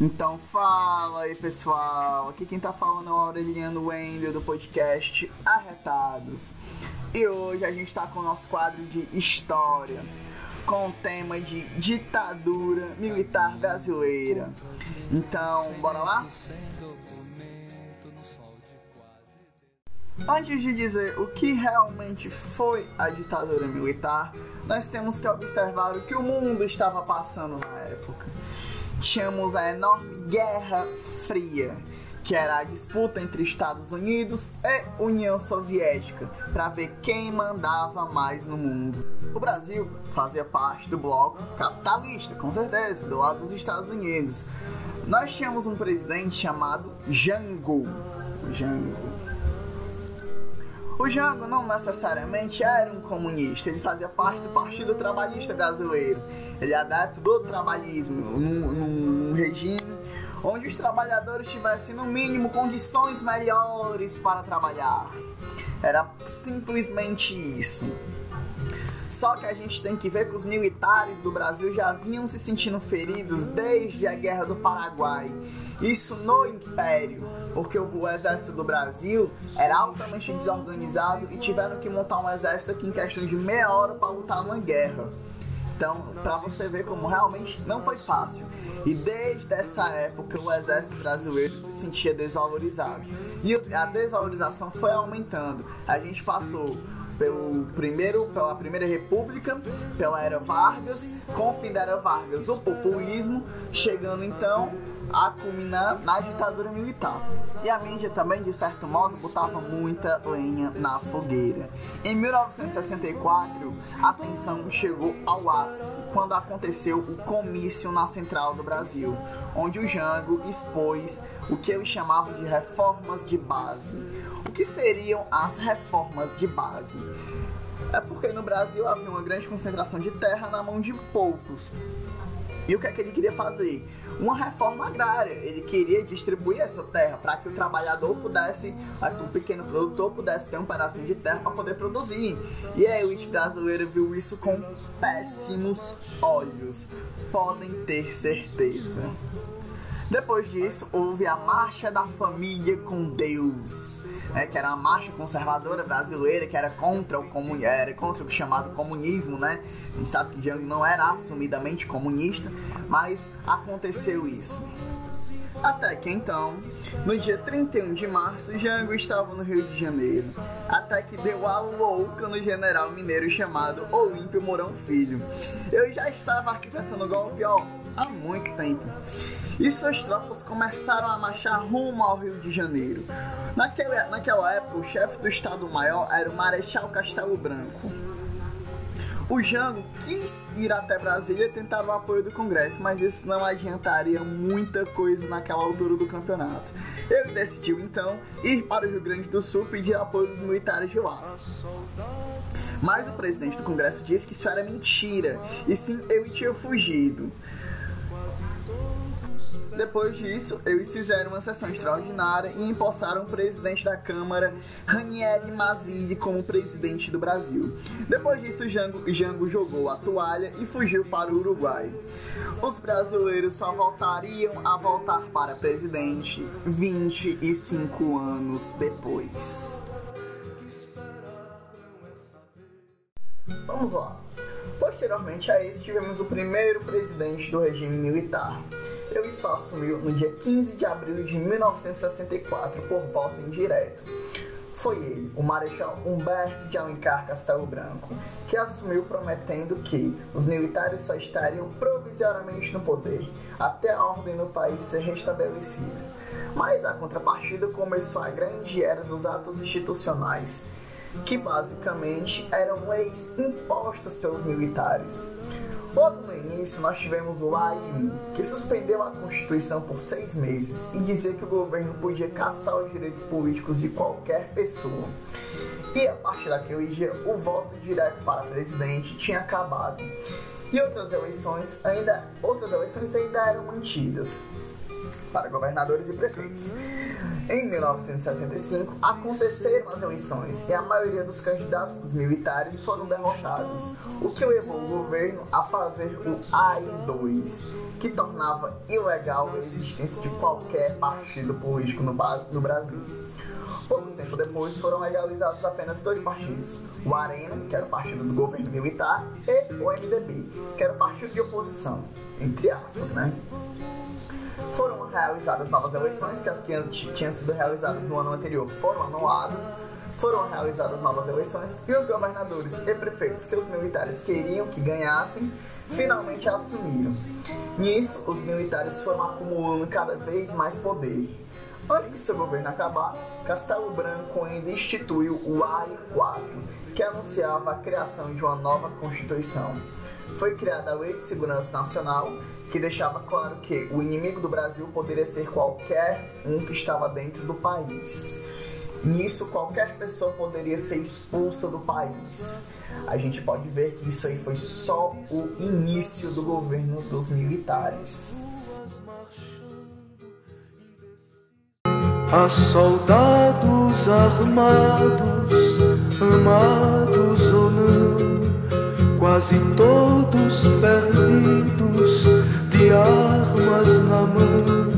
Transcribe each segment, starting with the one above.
Então fala aí pessoal, aqui quem tá falando é o Aureliano Wendel do podcast Arretados. E hoje a gente tá com o nosso quadro de história, com o tema de ditadura militar brasileira. Então, bora lá? Antes de dizer o que realmente foi a ditadura militar, nós temos que observar o que o mundo estava passando na época tínhamos a enorme Guerra Fria, que era a disputa entre Estados Unidos e União Soviética para ver quem mandava mais no mundo. O Brasil fazia parte do bloco capitalista, com certeza, do lado dos Estados Unidos. Nós tínhamos um presidente chamado Jango. Jango. O Jango não necessariamente era um comunista, ele fazia parte do Partido Trabalhista Brasileiro. Ele é adepto do trabalhismo, num, num regime onde os trabalhadores tivessem, no mínimo, condições melhores para trabalhar. Era simplesmente isso. Só que a gente tem que ver que os militares do Brasil já vinham se sentindo feridos desde a Guerra do Paraguai. Isso no Império, porque o exército do Brasil era altamente desorganizado e tiveram que montar um exército aqui em questão de meia hora para lutar numa guerra. Então, para você ver como realmente não foi fácil. E desde essa época o exército brasileiro se sentia desvalorizado. E a desvalorização foi aumentando. A gente passou pelo primeiro, pela Primeira República, pela Era Vargas, com o fim da Era Vargas, o populismo, chegando então a culminar na ditadura militar. E a mídia também, de certo modo, botava muita lenha na fogueira. Em 1964, a tensão chegou ao ápice quando aconteceu o comício na Central do Brasil, onde o Jango expôs o que ele chamava de reformas de base. O que seriam as reformas de base? É porque no Brasil havia uma grande concentração de terra na mão de poucos. E o que é que ele queria fazer? Uma reforma agrária. Ele queria distribuir essa terra para que o trabalhador pudesse, o pequeno produtor pudesse ter um pedacinho de terra para poder produzir. E a elite brasileira viu isso com péssimos olhos. Podem ter certeza. Depois disso, houve a Marcha da Família com Deus né, que era uma marcha conservadora brasileira, que era contra o era contra o chamado comunismo, né? A gente sabe que Jango não era assumidamente comunista, mas aconteceu isso. Até que então, no dia 31 de março, Jango estava no Rio de Janeiro. Até que deu a louca no general mineiro chamado Olímpio Mourão Filho. Eu já estava arquitetando golpe ó, há muito tempo e suas tropas começaram a marchar rumo ao Rio de Janeiro. Naquela, naquela época, o chefe do Estado-Maior era o Marechal Castelo Branco. O Jango quis ir até Brasília tentar o apoio do Congresso, mas isso não adiantaria muita coisa naquela altura do campeonato. Ele decidiu então ir para o Rio Grande do Sul pedir apoio dos militares de lá. Mas o presidente do Congresso disse que isso era mentira, e sim ele tinha fugido. Depois disso, eles fizeram uma sessão extraordinária e empossaram o presidente da Câmara, Ranieri Mazzilli, como presidente do Brasil. Depois disso, Jango, Jango jogou a toalha e fugiu para o Uruguai. Os brasileiros só voltariam a voltar para presidente 25 anos depois. Vamos lá. Posteriormente a esse, tivemos o primeiro presidente do regime militar, só assumiu no dia 15 de abril de 1964 por voto indireto. Foi ele, o Marechal Humberto de Alencar Castelo Branco, que assumiu prometendo que os militares só estariam provisoriamente no poder até a ordem no país ser restabelecida. Mas a contrapartida começou a grande era dos atos institucionais, que basicamente eram leis impostas pelos militares Logo no início, nós tivemos o AIM, que suspendeu a Constituição por seis meses e dizia que o governo podia caçar os direitos políticos de qualquer pessoa. E a partir daquele dia, o voto direto para presidente tinha acabado. E outras eleições ainda, outras eleições ainda eram mantidas. Para governadores e prefeitos. Em 1965, aconteceram as eleições e a maioria dos candidatos dos militares foram derrotados, o que levou o governo a fazer o AI-2, que tornava ilegal a existência de qualquer partido político no, Brasil. Pouco tempo depois foram legalizados apenas dois partidos: o Arena, que era o partido do governo militar, e o MDB, que era o partido de oposição, entre aspas, né? Foram realizadas novas eleições, que as que tinham sido realizadas no ano anterior foram anuladas. Foram realizadas novas eleições e os governadores e prefeitos que os militares queriam que ganhassem finalmente assumiram. Nisso, os militares foram acumulando cada vez mais poder. Antes de seu governo acabar, Castelo Branco ainda instituiu o AI-4, que anunciava a criação de uma nova Constituição. Foi criada a Lei de Segurança Nacional, que deixava claro que o inimigo do Brasil poderia ser qualquer um que estava dentro do país. Nisso, qualquer pessoa poderia ser expulsa do país. A gente pode ver que isso aí foi só o início do governo dos militares. a soldados armados, amados quase todos perdidos, de armas na mão,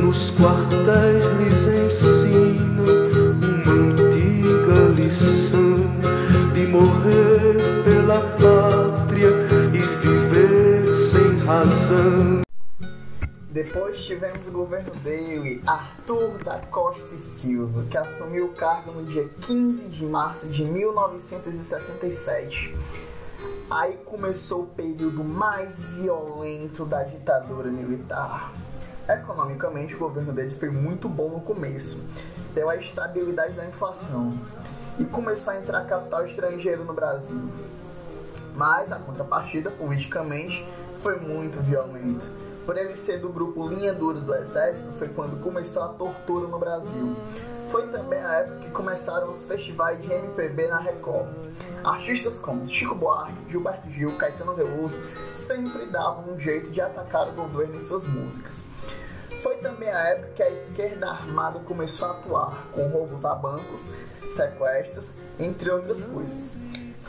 nos quartéis lhes ensina uma antiga lição de morrer pela pátria e viver sem razão. Depois tivemos o governo dele, Arthur da Costa e Silva, que assumiu o cargo no dia 15 de março de 1967. Aí começou o período mais violento da ditadura militar. Economicamente, o governo dele foi muito bom no começo, deu a estabilidade da inflação e começou a entrar capital estrangeiro no Brasil. Mas, a contrapartida, politicamente, foi muito violento por ele ser do grupo Linha Dura do Exército, foi quando começou a tortura no Brasil. Foi também a época que começaram os festivais de MPB na Record. Artistas como Chico Buarque, Gilberto Gil, Caetano Veloso sempre davam um jeito de atacar o governo em suas músicas. Foi também a época que a esquerda armada começou a atuar, com roubos a bancos, sequestros, entre outras coisas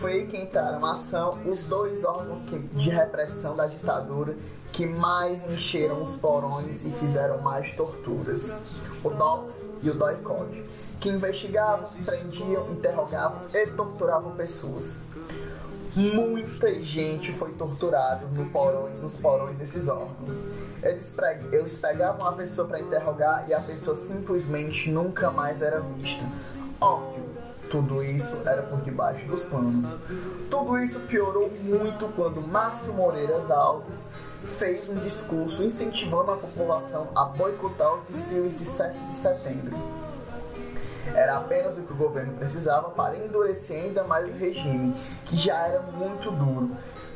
foi que entraram em ação os dois órgãos de repressão da ditadura que mais encheram os porões e fizeram mais torturas: o DOPS e o DOICOD, que investigavam, prendiam, interrogavam e torturavam pessoas. Muita gente foi torturada no nos porões desses órgãos. Eles, eles pegavam a pessoa para interrogar e a pessoa simplesmente nunca mais era vista. Óbvio, tudo isso era por debaixo dos panos. Tudo isso piorou muito quando Márcio Moreiras Alves fez um discurso incentivando a população a boicotar os desfiles de 7 de setembro. Era apenas o que o governo precisava para endurecer ainda mais o regime, que já era muito duro.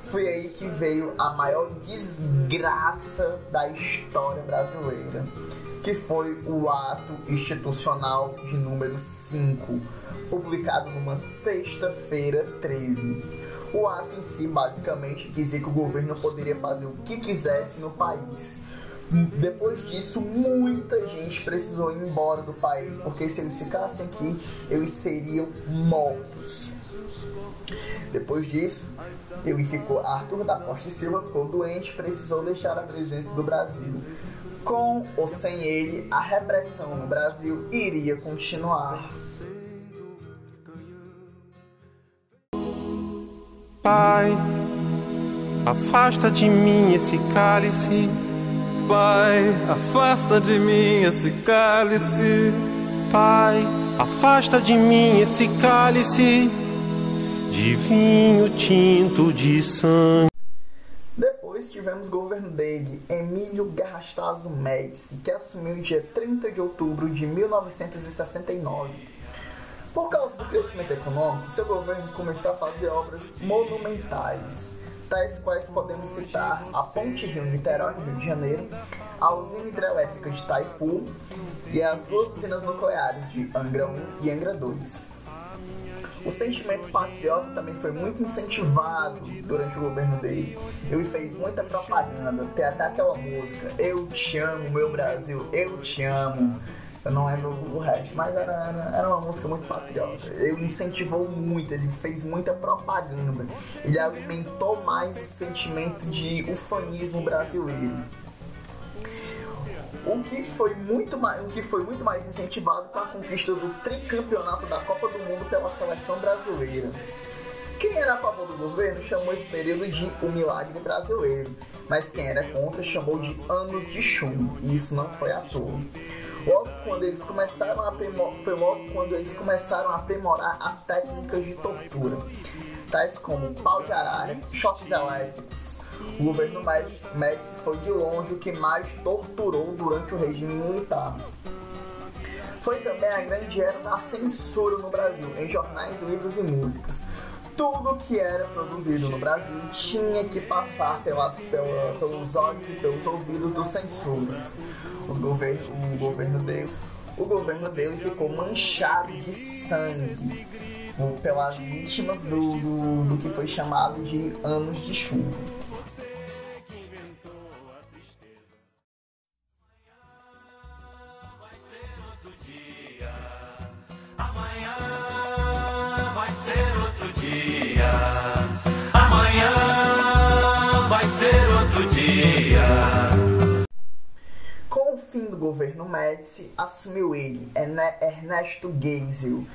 Foi aí que veio a maior desgraça da história brasileira, que foi o ato institucional de número 5 publicado numa sexta-feira 13. O ato em si, basicamente, dizia que o governo poderia fazer o que quisesse no país. Depois disso, muita gente precisou ir embora do país, porque se eles ficassem aqui, eles seriam mortos. Depois disso, ele ficou, Arthur da Costa e Silva ficou doente e precisou deixar a presidência do Brasil. Com ou sem ele, a repressão no Brasil iria continuar. Pai, afasta de mim esse cálice. Pai, afasta de mim esse cálice. Pai, afasta de mim esse cálice de vinho tinto de sangue. Depois tivemos o governo dele, Emílio Garrastazu Médici, que assumiu dia 30 de outubro de 1969. Por causa do crescimento econômico, seu governo começou a fazer obras monumentais, tais quais podemos citar a Ponte Rio-Niterói, no Rio de Janeiro, a usina hidrelétrica de Itaipu e as duas usinas nucleares de Angra 1 e Angra 2. O sentimento patriota também foi muito incentivado durante o governo dele. Ele fez muita propaganda, tem até aquela música Eu te amo, meu Brasil, eu te amo. Eu não lembro o resto, mas era, era, era, uma música muito patriota. Ele incentivou muito, ele fez muita propaganda. Ele alimentou mais o sentimento de ufanismo brasileiro. O que foi muito mais, o que foi muito mais incentivado com a conquista do tricampeonato da Copa do Mundo pela seleção brasileira. Quem era a favor do governo chamou esse período de o milagre brasileiro, mas quem era contra chamou de anos de chumbo, e isso não foi à toa. Logo quando eles começaram a foi logo quando eles começaram a aprimorar as técnicas de tortura, tais como pau de arara, choques elétricos. O governo Médici foi de longe o que mais torturou durante o regime militar. Foi também a grande era da censura no Brasil, em jornais, livros e músicas tudo que era produzido no Brasil tinha que passar pelas, pela, pelos olhos e pelos ouvidos dos censuras. Os govern, o governo dele, o governo dele ficou manchado de sangue pelas vítimas do, do, do que foi chamado de anos de chumbo. governo Médici, assumiu ele, Ernesto Geisel,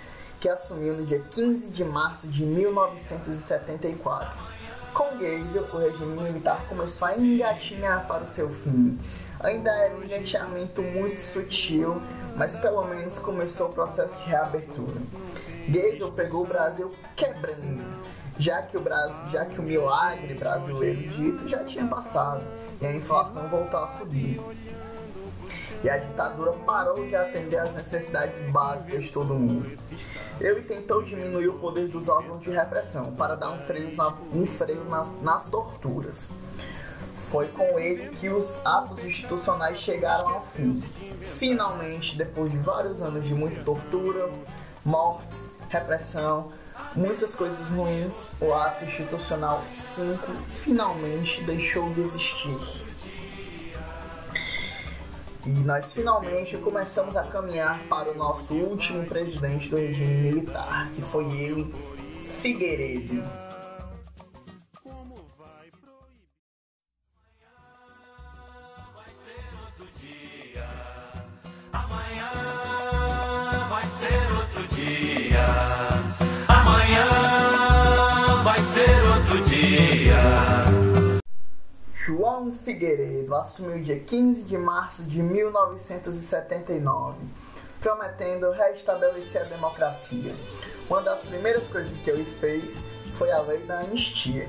que assumiu no dia 15 de março de 1974. Com Geisel, o regime militar começou a engatinhar para o seu fim. Ainda era um engatinhamento muito sutil, mas pelo menos começou o processo de reabertura. Geisel pegou o Brasil quebrando, já que o, Brasil, já que o milagre brasileiro dito já tinha passado e a inflação voltou a subir e a ditadura parou de atender às necessidades básicas de todo mundo. Ele tentou diminuir o poder dos órgãos de repressão para dar um freio, na, um freio nas, nas torturas. Foi com ele que os atos institucionais chegaram ao fim. Finalmente, depois de vários anos de muita tortura, mortes, repressão, muitas coisas ruins, o ato institucional 5 finalmente deixou de existir. E nós finalmente começamos a caminhar para o nosso último presidente do regime militar, que foi ele, Figueiredo. João Figueiredo assumiu dia 15 de março de 1979, prometendo restabelecer a democracia. Uma das primeiras coisas que ele fez foi a lei da anistia.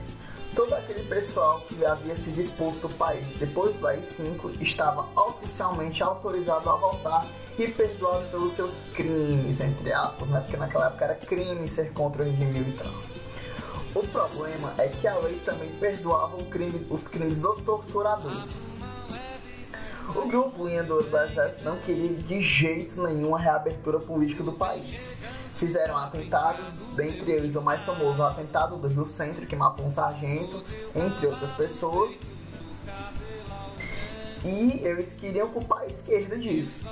Todo aquele pessoal que havia se disposto o país depois do AI-5 estava oficialmente autorizado a voltar e perdoado pelos seus crimes, entre aspas, né? porque naquela época era crime ser contra o regime militar. O problema é que a lei também perdoava crime, os crimes dos torturadores. O grupo Linha do Exército não queria de jeito nenhum a reabertura política do país. Fizeram atentados, dentre eles o mais famoso o atentado do Rio Centro, que matou um sargento, entre outras pessoas. E eles queriam culpar a esquerda disso.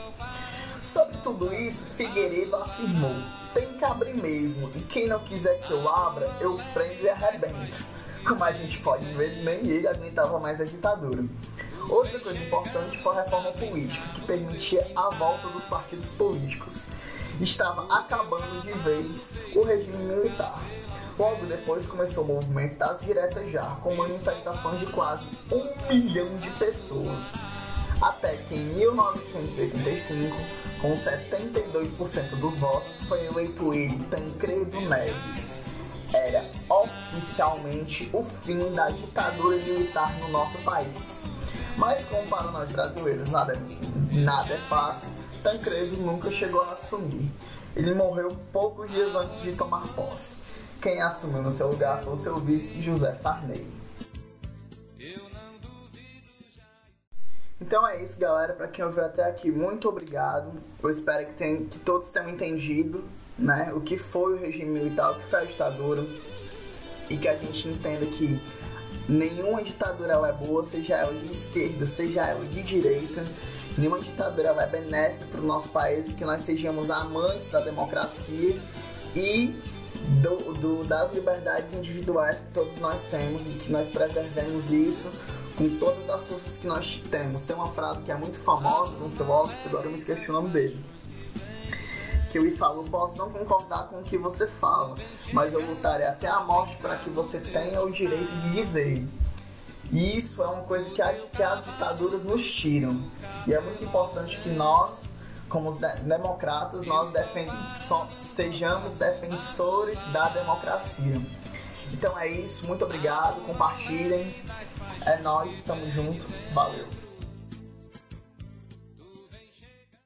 Sobre tudo isso, Figueiredo afirmou: tem que abrir mesmo, e quem não quiser que eu abra, eu prendo e arrebento. Como a gente pode ver, nem ele aguentava mais a ditadura. Outra coisa importante foi a reforma política, que permitia a volta dos partidos políticos. Estava acabando de vez o regime militar. Logo depois começou o movimento das diretas já, com manifestações de quase um milhão de pessoas até que em 1985, com 72% dos votos, foi eleito ele, Tancredo Neves. Era oficialmente o fim da ditadura militar no nosso país. Mas como para nós brasileiros nada, nada é fácil, Tancredo nunca chegou a assumir. Ele morreu poucos dias antes de tomar posse. Quem assumiu no seu lugar foi o seu vice José Sarney. Então é isso, galera. Para quem ouviu até aqui, muito obrigado. Eu espero que, tem, que todos tenham entendido né, o que foi o regime militar, o que foi a ditadura, e que a gente entenda que nenhuma ditadura é boa, seja ela de esquerda, seja ela de direita, nenhuma ditadura é benéfica para o nosso país, que nós sejamos amantes da democracia e do, do, das liberdades individuais que todos nós temos e que nós preservemos isso com todas as forças que nós temos. Tem uma frase que é muito famosa de um filósofo, agora eu me esqueci o nome dele. Que ele fala: Posso não concordar com o que você fala, mas eu lutarei até a morte para que você tenha o direito de dizer. E isso é uma coisa que, a, que as ditaduras nos tiram. E é muito importante que nós como democratas, nós defend so sejamos defensores da democracia. Então é isso, muito obrigado, compartilhem. É nós, estamos junto, valeu.